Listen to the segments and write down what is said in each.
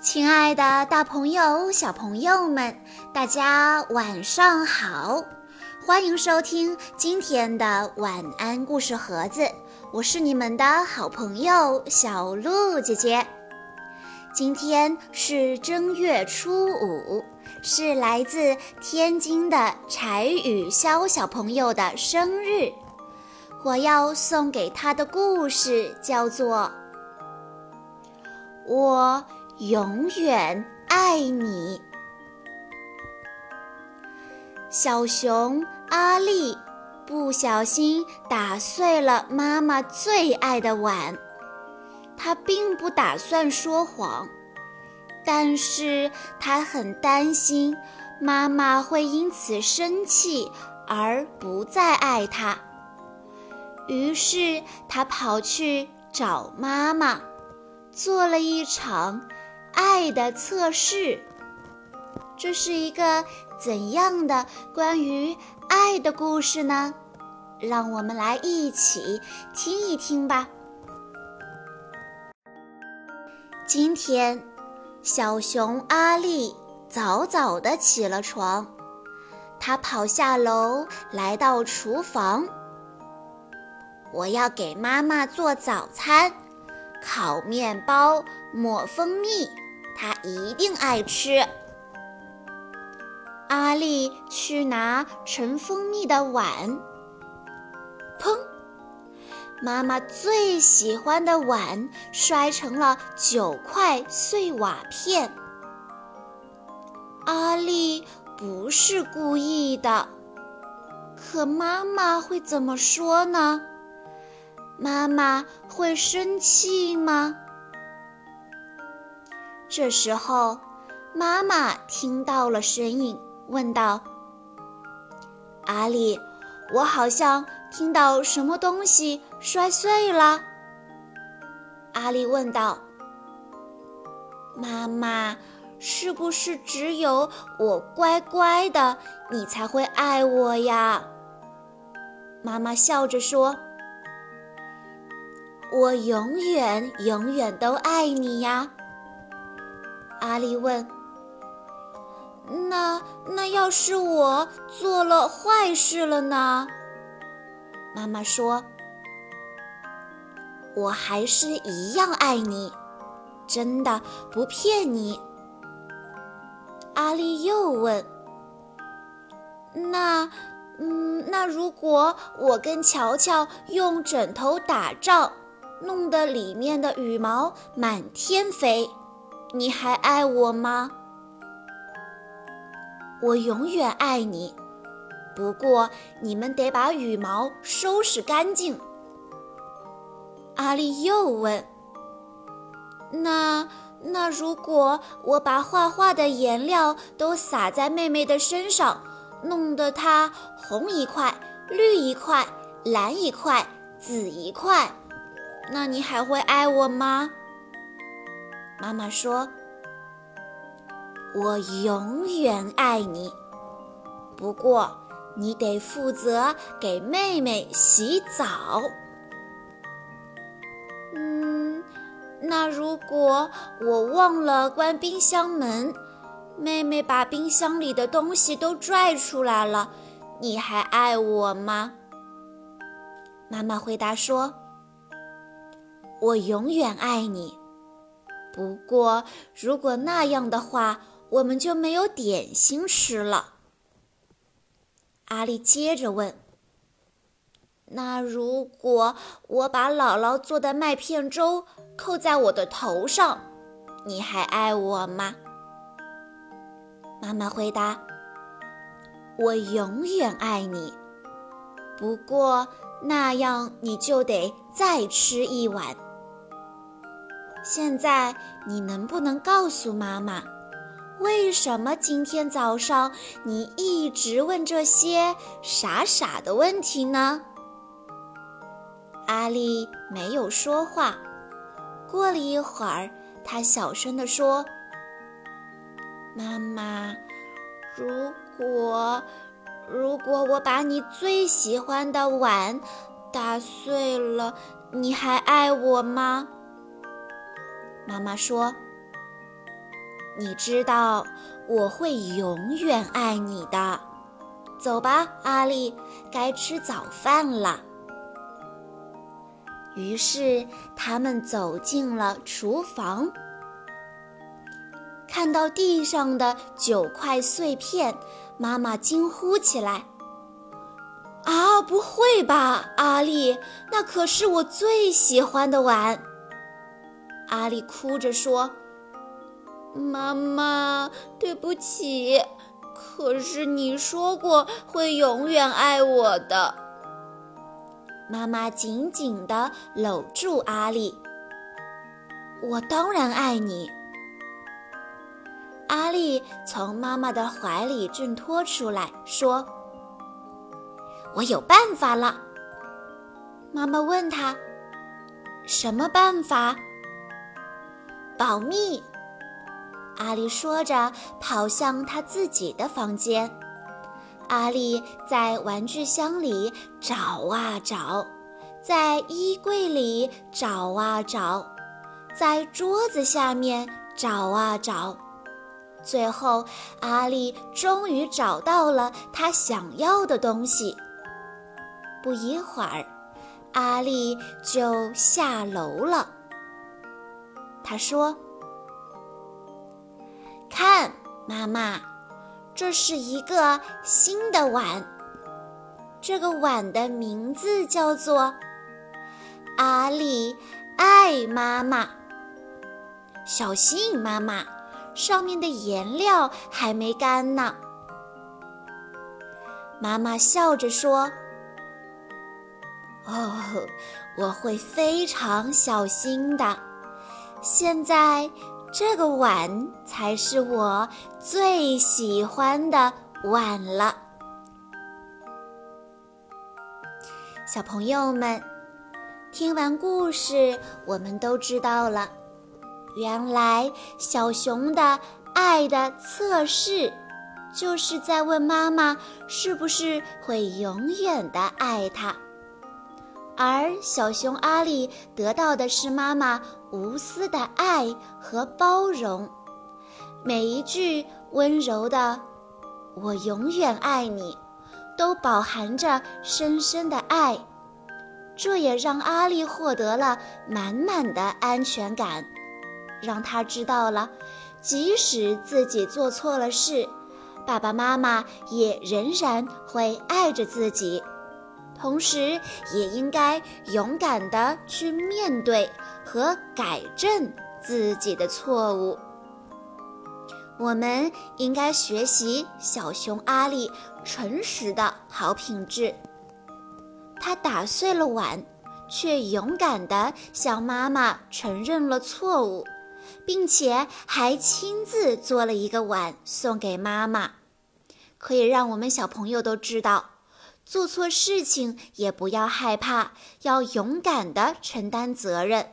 亲爱的，大朋友、小朋友们，大家晚上好！欢迎收听今天的晚安故事盒子，我是你们的好朋友小鹿姐姐。今天是正月初五，是来自天津的柴雨潇小朋友的生日，我要送给他的故事叫做《我》。永远爱你，小熊阿丽不小心打碎了妈妈最爱的碗。他并不打算说谎，但是他很担心妈妈会因此生气而不再爱他。于是他跑去找妈妈，做了一场。爱的测试，这是一个怎样的关于爱的故事呢？让我们来一起听一听吧。今天，小熊阿丽早早的起了床，他跑下楼来到厨房，我要给妈妈做早餐，烤面包，抹蜂蜜。他一定爱吃。阿丽去拿盛蜂蜜的碗，砰！妈妈最喜欢的碗摔成了九块碎瓦片。阿丽不是故意的，可妈妈会怎么说呢？妈妈会生气吗？这时候，妈妈听到了声音，问道：“阿丽，我好像听到什么东西摔碎了。”阿丽问道：“妈妈，是不是只有我乖乖的，你才会爱我呀？”妈妈笑着说：“我永远永远都爱你呀。”阿丽问：“那那要是我做了坏事了呢？”妈妈说：“我还是一样爱你，真的不骗你。”阿丽又问：“那嗯，那如果我跟乔乔用枕头打仗，弄得里面的羽毛满天飞？”你还爱我吗？我永远爱你。不过你们得把羽毛收拾干净。阿丽又问：“那那如果我把画画的颜料都洒在妹妹的身上，弄得她红一块、绿一块、蓝一块、紫一块，那你还会爱我吗？”妈妈说：“我永远爱你，不过你得负责给妹妹洗澡。嗯，那如果我忘了关冰箱门，妹妹把冰箱里的东西都拽出来了，你还爱我吗？”妈妈回答说：“我永远爱你。”不过，如果那样的话，我们就没有点心吃了。阿丽接着问：“那如果我把姥姥做的麦片粥扣在我的头上，你还爱我吗？”妈妈回答：“我永远爱你。不过那样你就得再吃一碗。”现在你能不能告诉妈妈，为什么今天早上你一直问这些傻傻的问题呢？阿丽没有说话。过了一会儿，她小声地说：“妈妈，如果如果我把你最喜欢的碗打碎了，你还爱我吗？”妈妈说：“你知道我会永远爱你的。走吧，阿丽，该吃早饭了。于是他们走进了厨房，看到地上的九块碎片，妈妈惊呼起来：“啊，不会吧，阿丽，那可是我最喜欢的碗！”阿丽哭着说：“妈妈，对不起。”可是你说过会永远爱我的。妈妈紧紧地搂住阿丽。我当然爱你。阿丽从妈妈的怀里挣脱出来，说：“我有办法了。”妈妈问他：“什么办法？”保密。阿丽说着，跑向她自己的房间。阿丽在玩具箱里找啊找，在衣柜里找啊找，在桌子下面找啊找。最后，阿丽终于找到了她想要的东西。不一会儿，阿丽就下楼了。他说。看，妈妈，这是一个新的碗。这个碗的名字叫做“阿丽爱妈妈”。小心，妈妈，上面的颜料还没干呢。妈妈笑着说：“哦，我会非常小心的。现在。”这个碗才是我最喜欢的碗了，小朋友们，听完故事，我们都知道了，原来小熊的爱的测试，就是在问妈妈是不是会永远的爱它。而小熊阿丽得到的是妈妈无私的爱和包容，每一句温柔的“我永远爱你”，都饱含着深深的爱。这也让阿丽获得了满满的安全感，让她知道了，即使自己做错了事，爸爸妈妈也仍然会爱着自己。同时，也应该勇敢地去面对和改正自己的错误。我们应该学习小熊阿力诚实的好品质。他打碎了碗，却勇敢地向妈妈承认了错误，并且还亲自做了一个碗送给妈妈，可以让我们小朋友都知道。做错事情也不要害怕，要勇敢地承担责任。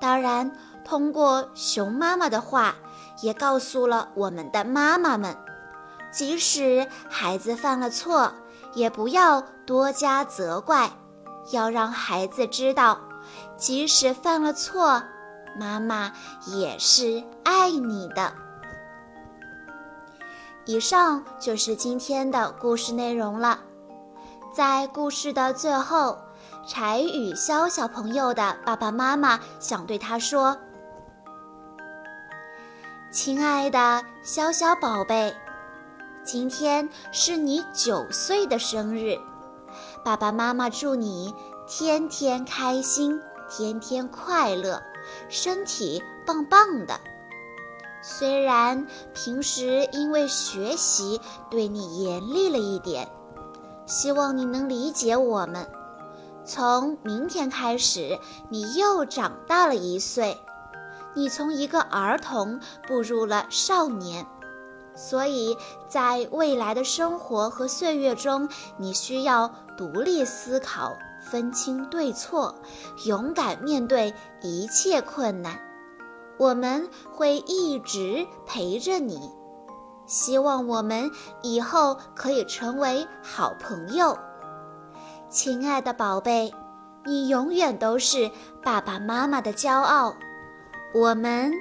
当然，通过熊妈妈的话，也告诉了我们的妈妈们：即使孩子犯了错，也不要多加责怪，要让孩子知道，即使犯了错，妈妈也是爱你的。以上就是今天的故事内容了。在故事的最后，柴雨潇小朋友的爸爸妈妈想对他说：“亲爱的潇潇宝贝，今天是你九岁的生日，爸爸妈妈祝你天天开心，天天快乐，身体棒棒的。”虽然平时因为学习对你严厉了一点，希望你能理解我们。从明天开始，你又长大了一岁，你从一个儿童步入了少年，所以在未来的生活和岁月中，你需要独立思考，分清对错，勇敢面对一切困难。我们会一直陪着你，希望我们以后可以成为好朋友。亲爱的宝贝，你永远都是爸爸妈妈的骄傲，我们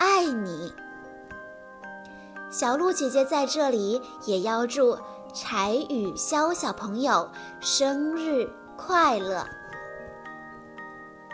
爱你。小鹿姐姐在这里也要祝柴雨潇小朋友生日快乐。